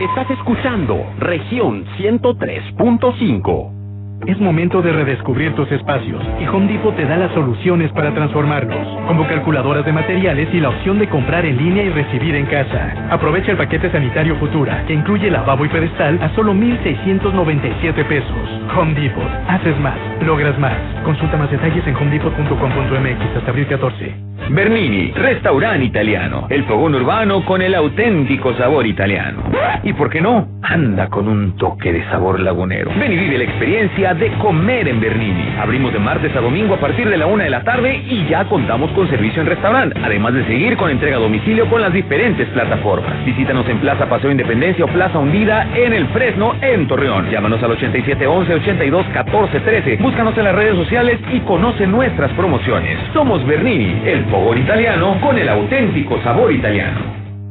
Estás escuchando región 103.5. Es momento de redescubrir tus espacios y Home Depot te da las soluciones para transformarlos, como calculadoras de materiales y la opción de comprar en línea y recibir en casa. Aprovecha el paquete sanitario Futura, que incluye lavabo y pedestal a solo 1,697 pesos. Home Depot. Haces más, logras más. Consulta más detalles en homedepot.com.mx hasta abril 14. Bernini, restaurante italiano. El fogón urbano con el auténtico sabor italiano. Y por qué no, anda con un toque de sabor lagunero. Ven y vive la experiencia de comer en Bernini. Abrimos de martes a domingo a partir de la una de la tarde y ya contamos con servicio en restaurante. Además de seguir con entrega a domicilio con las diferentes plataformas. Visítanos en Plaza Paseo Independencia o Plaza Hundida en el Fresno, en Torreón. Llámanos al 8711 82 14 13. Búscanos en las redes sociales y conoce nuestras promociones. Somos Bernini, el fogón italiano con el auténtico sabor italiano.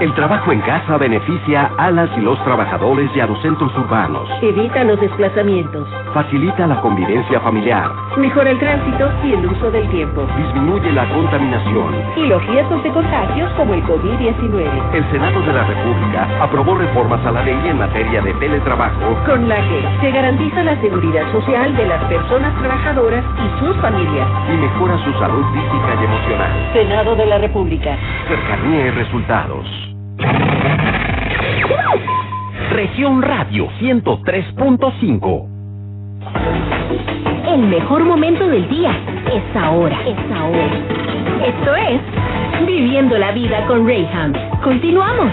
El trabajo en casa beneficia a las y los trabajadores y a los centros urbanos. Evita los desplazamientos. Facilita la convivencia familiar. Mejora el tránsito y el uso del tiempo. Disminuye la contaminación. Y los riesgos de contagios como el COVID-19. El Senado de la República aprobó reformas a la ley en materia de teletrabajo. Con la que se garantiza la seguridad social de las personas trabajadoras y sus familias. Y mejora su salud física y emocional. Senado de la República. Cercanía y resultados. Región Radio 103.5 El mejor momento del día es ahora, es ahora. Esto es Viviendo la Vida con Rayham. Continuamos.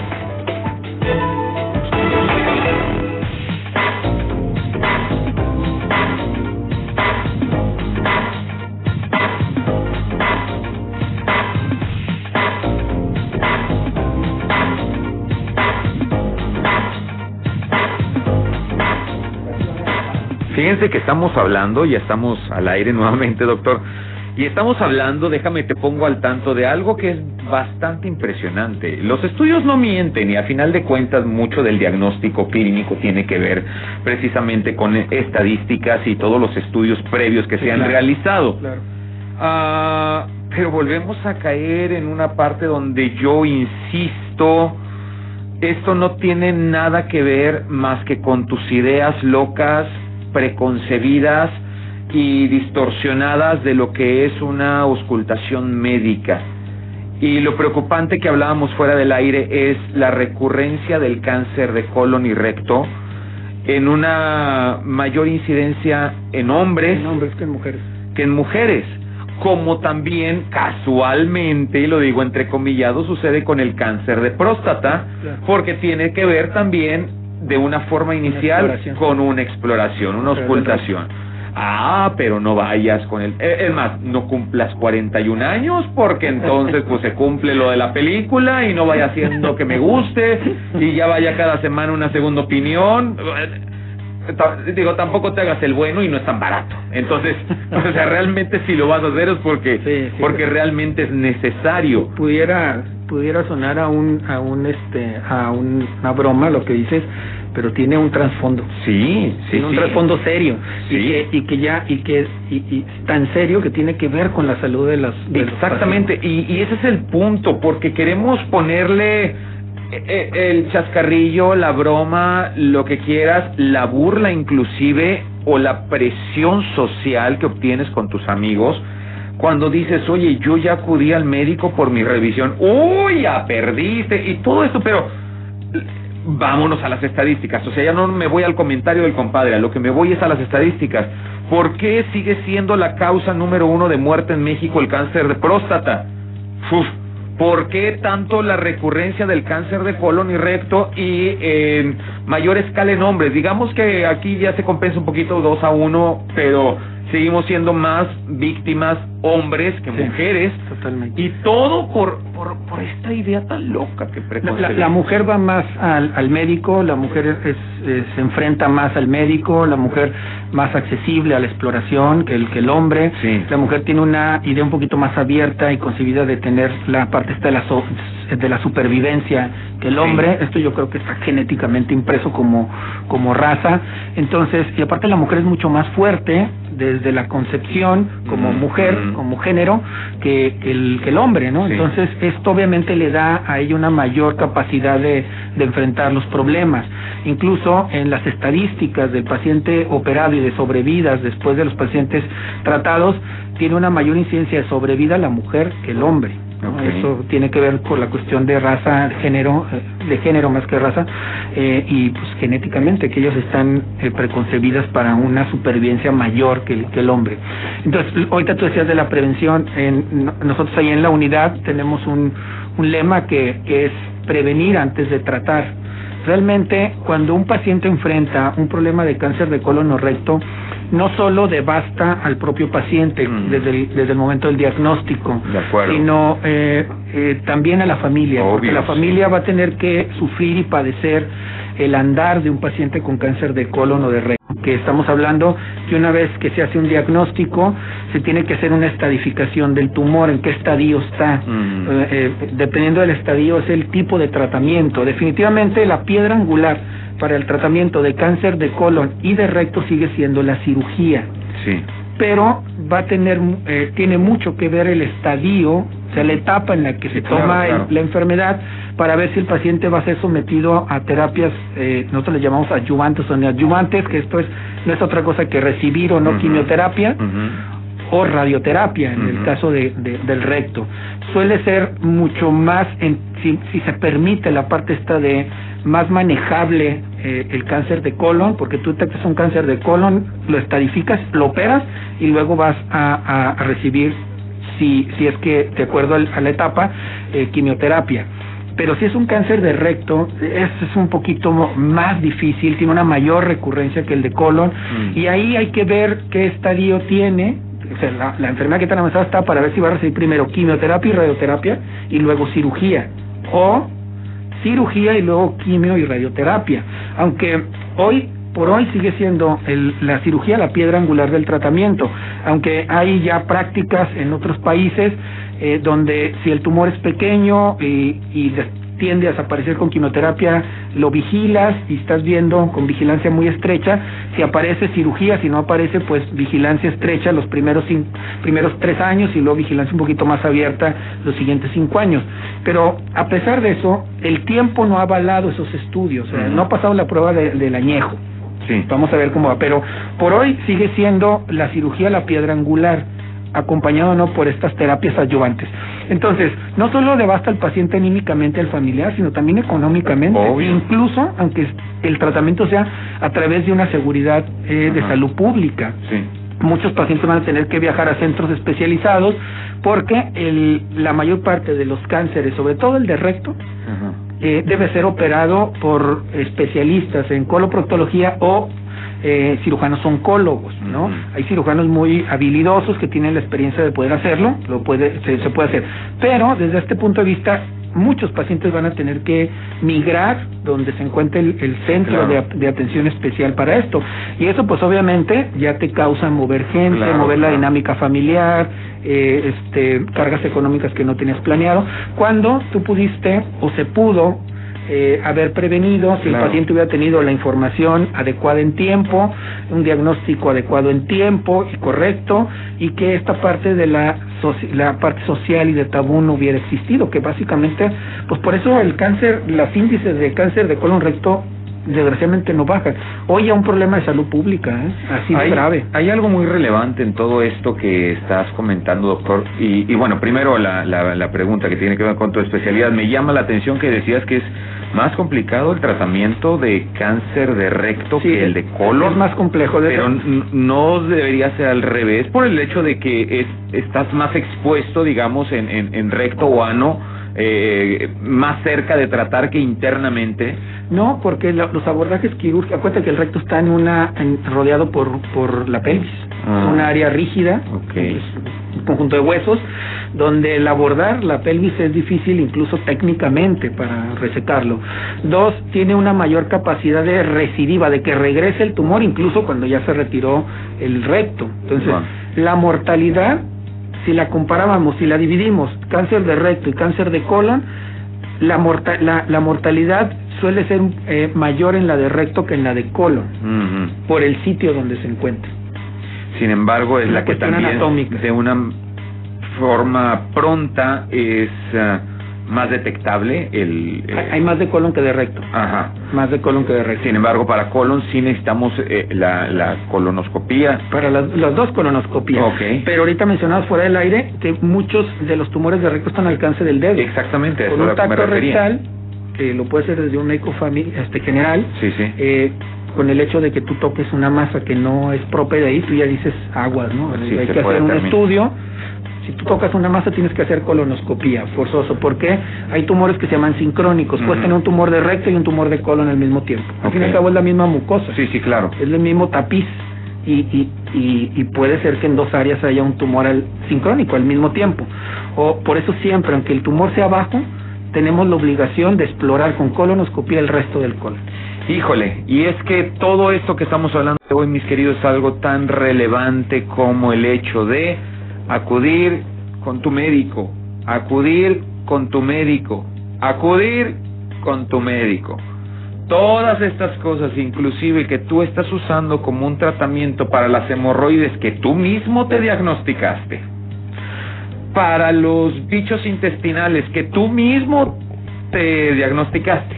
Fíjense que estamos hablando, ya estamos al aire nuevamente, doctor, y estamos hablando, déjame te pongo al tanto de algo que es bastante impresionante. Los estudios no mienten y a final de cuentas mucho del diagnóstico clínico tiene que ver precisamente con estadísticas y todos los estudios previos que se han realizado. Ah, pero volvemos a caer en una parte donde yo insisto, esto no tiene nada que ver más que con tus ideas locas, preconcebidas y distorsionadas de lo que es una auscultación médica. Y lo preocupante que hablábamos fuera del aire es la recurrencia del cáncer de colon y recto en una mayor incidencia en hombres, en hombres que en mujeres. Que en mujeres como también casualmente, y lo digo entrecomillado, sucede con el cáncer de próstata, porque tiene que ver también de una forma inicial con una exploración, una ocultación. Ah, pero no vayas con el... Es más, no cumplas 41 años porque entonces pues se cumple lo de la película y no vaya haciendo que me guste y ya vaya cada semana una segunda opinión. Digo, tampoco te hagas el bueno y no es tan barato. Entonces, o sea, realmente si lo vas a hacer es porque porque realmente es necesario. Pudiera pudiera sonar a un a un este a una broma lo que dices, pero tiene un trasfondo. Sí, sí, tiene un trasfondo serio. Y que y que ya y que y, y, tan serio que tiene que ver con la salud de las exactamente. y, y ese es el punto porque queremos ponerle eh, el chascarrillo, la broma, lo que quieras, la burla inclusive o la presión social que obtienes con tus amigos cuando dices, oye, yo ya acudí al médico por mi revisión, uy, ya perdiste y todo esto, pero vámonos a las estadísticas, o sea, ya no me voy al comentario del compadre, a lo que me voy es a las estadísticas. ¿Por qué sigue siendo la causa número uno de muerte en México el cáncer de próstata? Uf, ¿Por qué tanto la recurrencia del cáncer de colon y recto y en mayor escala en hombres? Digamos que aquí ya se compensa un poquito dos a uno, pero seguimos siendo más víctimas hombres que mujeres. Totalmente. Y todo por, por, por esta idea tan loca que la, la, mujer va más al, al médico, la mujer es, se enfrenta más al médico, la mujer más accesible a la exploración que el, que el hombre. La mujer tiene una idea un poquito más abierta y concebida de tener la parte esta de la, de la supervivencia que el hombre. Esto yo creo que está genéticamente impreso como, como raza. Entonces, y aparte la mujer es mucho más fuerte desde la concepción como mujer, como género, que, el, que el hombre, ¿no? Entonces, esto obviamente le da a ella una mayor capacidad de, de enfrentar los problemas. Incluso en las estadísticas del paciente operado y de sobrevidas después de los pacientes tratados, tiene una mayor incidencia de sobrevida la mujer que el hombre. Eso tiene que ver con la cuestión de raza, género, eh, de género más que raza, eh, y pues genéticamente que ellos están eh, preconcebidas para una supervivencia mayor que el, que el hombre. Entonces, ahorita tú decías de la prevención, en, nosotros ahí en la unidad tenemos un, un lema que, que es prevenir antes de tratar. Realmente, cuando un paciente enfrenta un problema de cáncer de colon o recto, no solo devasta al propio paciente desde, el, desde el momento del diagnóstico, sino eh, eh, también a la familia, porque la familia va a tener que sufrir y padecer el andar de un paciente con cáncer de colon o de recto que estamos hablando que una vez que se hace un diagnóstico se tiene que hacer una estadificación del tumor, en qué estadio está. Eh, eh, dependiendo del estadio es el tipo de tratamiento. Definitivamente la piedra angular para el tratamiento de cáncer de colon y de recto sigue siendo la cirugía. Sí. Pero va a tener, eh, tiene mucho que ver el estadio, o sea, la etapa en la que se toma la enfermedad para ver si el paciente va a ser sometido a terapias, eh, nosotros le llamamos adyuvantes o neoadyuvantes, que esto es no es otra cosa que recibir o no quimioterapia o radioterapia en el caso de, del recto. Suele ser mucho más, en, si, si se permite la parte esta de más manejable eh, el cáncer de colon, porque tú detectas un cáncer de colon, lo estadificas, lo operas y luego vas a, a, recibir, si, si es que de acuerdo a la etapa, eh, quimioterapia. Pero si es un cáncer de recto, es, es un poquito más difícil, tiene una mayor recurrencia que el de colon, mm. y ahí hay que ver qué estadio tiene, o sea, la, la enfermedad que tan avanzada está para ver si va a recibir primero quimioterapia y radioterapia y luego cirugía, o cirugía y luego quimio y radioterapia. Aunque hoy por hoy sigue siendo el, la cirugía la piedra angular del tratamiento, aunque hay ya prácticas en otros países eh, donde si el tumor es pequeño y, y tiende a desaparecer con quimioterapia, lo vigilas y estás viendo con vigilancia muy estrecha. Si aparece cirugía, si no aparece, pues vigilancia estrecha los primeros primeros tres años y luego vigilancia un poquito más abierta los siguientes cinco años. Pero a pesar de eso, el tiempo no ha avalado esos estudios, no ha pasado la prueba del añejo. Sí. Vamos a ver cómo va. Pero por hoy sigue siendo la cirugía la piedra angular acompañado no por estas terapias adyuvantes. Entonces, no solo devasta al paciente anímicamente, al familiar, sino también económicamente, incluso aunque el tratamiento sea a través de una seguridad eh, de salud pública. Sí. Muchos pacientes van a tener que viajar a centros especializados porque el, la mayor parte de los cánceres, sobre todo el de recto, eh, debe ser operado por especialistas en coloproctología o eh, cirujanos oncólogos, ¿no? Hay cirujanos muy habilidosos que tienen la experiencia de poder hacerlo, lo puede, se, puede hacer. Pero desde este punto de vista, muchos pacientes van a tener que migrar donde se encuentre el, centro de, atención especial para esto. Y eso pues obviamente ya te causa mover gente, mover la dinámica familiar, eh, este, cargas económicas que no tenías planeado, cuando tú pudiste o se pudo eh, haber prevenido, si el paciente hubiera tenido la información adecuada en tiempo, un diagnóstico adecuado en tiempo y correcto, y que esta parte de la, la parte social y de tabú no hubiera existido, que básicamente, pues por eso el cáncer, los índices de cáncer de colon recto desgraciadamente no bajan. Hoy hay un problema de salud pública, ¿eh? así hay, grave. Hay algo muy relevante en todo esto que estás comentando, doctor. Y, y bueno, primero la, la, la pregunta que tiene que ver con tu especialidad. Me llama la atención que decías que es más complicado el tratamiento de cáncer de recto que el de colon. Es más complejo. De pero no debería ser al revés por el hecho de que es, estás más expuesto, digamos, en, en, en recto o ano, eh, más cerca de tratar que internamente. No, porque los abordajes quirúrgicos, acuérdate que el recto está en una rodeado por por la pelvis, ah. una área rígida, un conjunto de huesos, donde el abordar la pelvis es difícil incluso técnicamente para resecarlo. Dos, tiene una mayor capacidad de recidiva, de que regrese el tumor incluso cuando ya se retiró el recto. Entonces, la mortalidad, si la comparábamos, si la dividimos, cáncer de recto y cáncer de colon, la, la, la mortalidad suele ser eh, mayor en la de recto que en la de colon, por el sitio donde se encuentra. Sin embargo, es la, que también anatómica. de una forma pronta es eh, más detectable el... Eh, hay más de colon que de recto. Ajá. Más de colon que de recto. Sin embargo, para colon sí necesitamos eh, la, la colonoscopía. Para las, las dos colonoscopías. Okay. Pero ahorita mencionabas fuera del aire que muchos de los tumores de recto están al alcance del dedo. Exactamente. Con un tacto rectal, que lo puede hacer desde un médico este, general, sí, sí. Eh, con el hecho de que tú toques una masa que no es propia de ahí, tú ya dices aguas, ¿no? Sí, Hay que hacer un estudio. Si tú tocas una masa tienes que hacer colonoscopía, forzoso. ¿Por qué? Hay tumores que se llaman sincrónicos. Puedes tener un tumor de recto y un tumor de colon al mismo tiempo. Al fin y al cabo es la misma mucosa. Sí, sí, claro. Es el mismo tapiz. Y, y, y, y puede ser que en dos áreas haya un tumor al, sincrónico al mismo tiempo. O por eso siempre, aunque el tumor sea bajo, tenemos la obligación de explorar con colonoscopía el resto del colon. Híjole, y es que todo esto que estamos hablando hoy, mis queridos, es algo tan relevante como el hecho de acudir con tu médico, acudir con tu médico, acudir con tu médico. Todas estas cosas, inclusive que tú estás usando como un tratamiento para las hemorroides que tú mismo te diagnosticaste, para los bichos intestinales que tú mismo te diagnosticaste,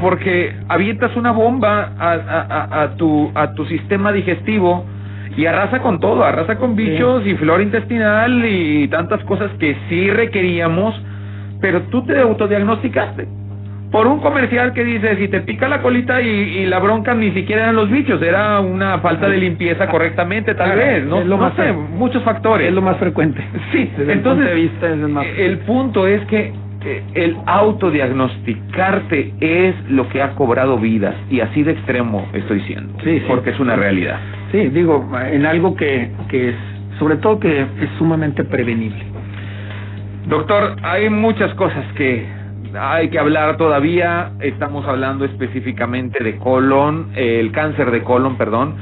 porque avientas una bomba a tu sistema digestivo y arrasa con todo, arrasa con bichos y flora intestinal y tantas cosas que sí requeríamos, pero tú te autodiagnosticaste. Por un comercial que dice, si te pica la colita y, y la bronca ni siquiera eran los bichos, era una falta de limpieza correctamente, tal Claro, vez, ¿no? es lo no más sé, muchos factores. Es lo más frecuente. Sí, Desde el entonces punto de vista es el más el punto es que eh, el autodiagnosticarte es lo que ha cobrado vidas y así de extremo estoy Sí, sí. porque es una realidad. Sí, digo, en algo que, que es, sobre todo que es sumamente prevenible. Doctor, hay muchas cosas que hay que hablar todavía. Estamos hablando específicamente de colon, eh, el cáncer de colon, perdón.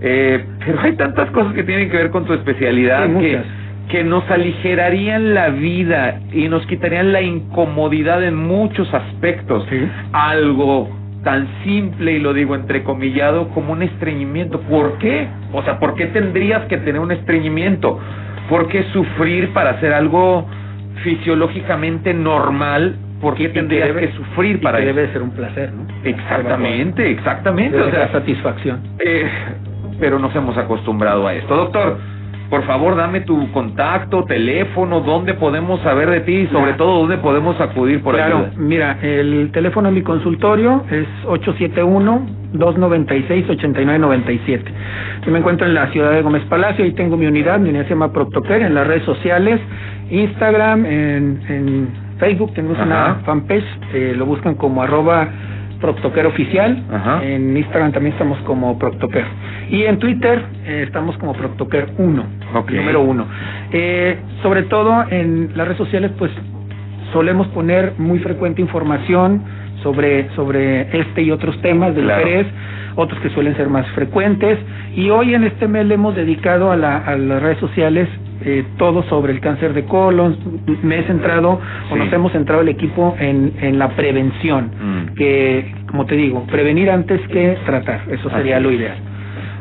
Eh, pero hay tantas cosas que tienen que ver con tu especialidad Sí, que, que nos aligerarían la vida y nos quitarían la incomodidad en muchos aspectos. Algo tan simple, y lo digo entrecomillado, como un estreñimiento. ¿Por qué? O sea, ¿por qué tendrías que tener un estreñimiento? ¿Por qué sufrir para hacer algo fisiológicamente normal? ¿Por qué que tendrías debe- que sufrir y para que eso? debe ser un placer, ¿no? Exactamente, exactamente. Debe O sea, satisfacción. eh, pero nos hemos acostumbrado a esto. Doctor, por favor, dame tu contacto, teléfono, dónde podemos saber de ti y sobre Claro. todo dónde podemos acudir por claro, ayuda. mira, el teléfono de mi consultorio es 871-296-8997. Yo me encuentro en la ciudad de Gómez Palacio, ahí tengo mi unidad, mi unidad se llama Proctocare, en las redes sociales, Instagram, en, en Facebook, tenemos Ajá. una fanpage, eh, lo buscan como arroba Proctocare oficial, Ajá. en Instagram también estamos como Proctocare, y en Twitter eh, estamos como Proctocare 1, Ok. número 1. Eh, sobre todo en las redes sociales, pues solemos poner muy frecuente información sobre, sobre este y otros temas de Claro. interés, otros que suelen ser más frecuentes. Y hoy en este mes le hemos dedicado a, la- a las redes sociales eh, todo sobre el cáncer de colon. Me he centrado, o nos hemos centrado el equipo en, en la prevención, Mm. que, como te digo, prevenir antes que tratar. Eso sería Así lo ideal.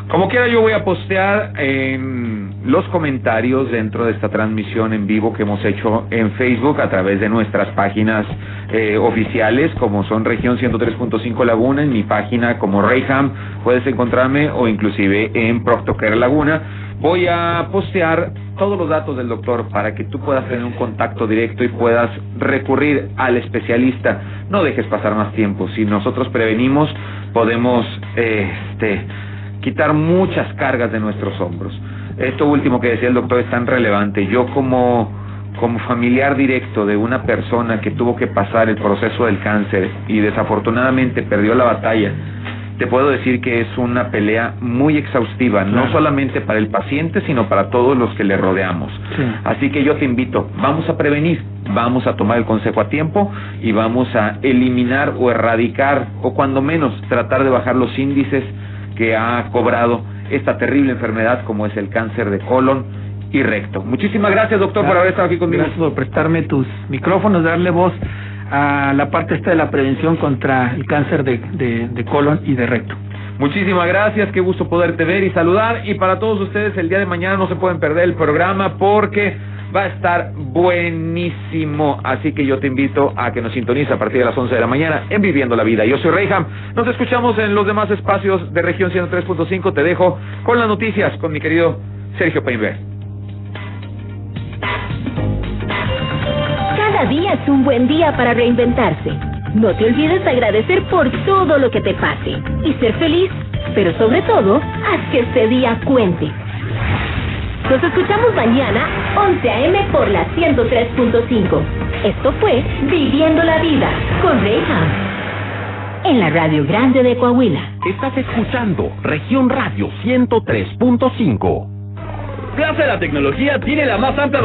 Como quiera, yo voy a postear en los comentarios dentro de esta transmisión en vivo que hemos hecho en Facebook a través de nuestras páginas eh, oficiales, como son Región 103.5 Laguna, en mi página como Rayham, puedes encontrarme, o inclusive en Proctocare Laguna. Voy a postear todos los datos del doctor para que tú puedas tener un contacto directo y puedas recurrir al especialista. No dejes pasar más tiempo. Si nosotros prevenimos, podemos este, quitar muchas cargas de nuestros hombros. Esto último que decía el doctor es tan relevante. Yo como, como familiar directo de una persona que tuvo que pasar el proceso del cáncer y desafortunadamente perdió la batalla, te puedo decir que es una pelea muy exhaustiva, no solamente para el paciente, sino para todos los que le rodeamos. Sí. Así que yo te invito, vamos a prevenir, vamos a tomar el consejo a tiempo y vamos a eliminar o erradicar o cuando menos tratar de bajar los índices que ha cobrado esta terrible enfermedad como es el cáncer de colon y recto. Muchísimas gracias doctor por haber estado aquí conmigo. Gracias por prestarme tus micrófonos, darle voz a la parte esta de la prevención contra el cáncer de, de, colon y de recto. Muchísimas gracias, qué gusto poderte ver y saludar. Y para todos ustedes, el día de mañana no se pueden perder el programa porque va a estar buenísimo. Así que yo te invito a que nos sintonice a partir de las 11 de la mañana en Viviendo la Vida. Yo soy Reyham. Nos escuchamos en los demás espacios de región 103.5. Te dejo con las noticias con mi querido Sergio Peinberg. Cada día es un buen día para reinventarse. No te olvides de agradecer por todo lo que te pase y ser feliz, pero sobre todo, haz que este día cuente. Nos escuchamos mañana, 11 a.m. por la 103.5. Esto fue Viviendo la Vida con Reyham. En la Radio Grande de Coahuila. Estás escuchando Región Radio 103.5. Plaza de la Tecnología tiene la más amplia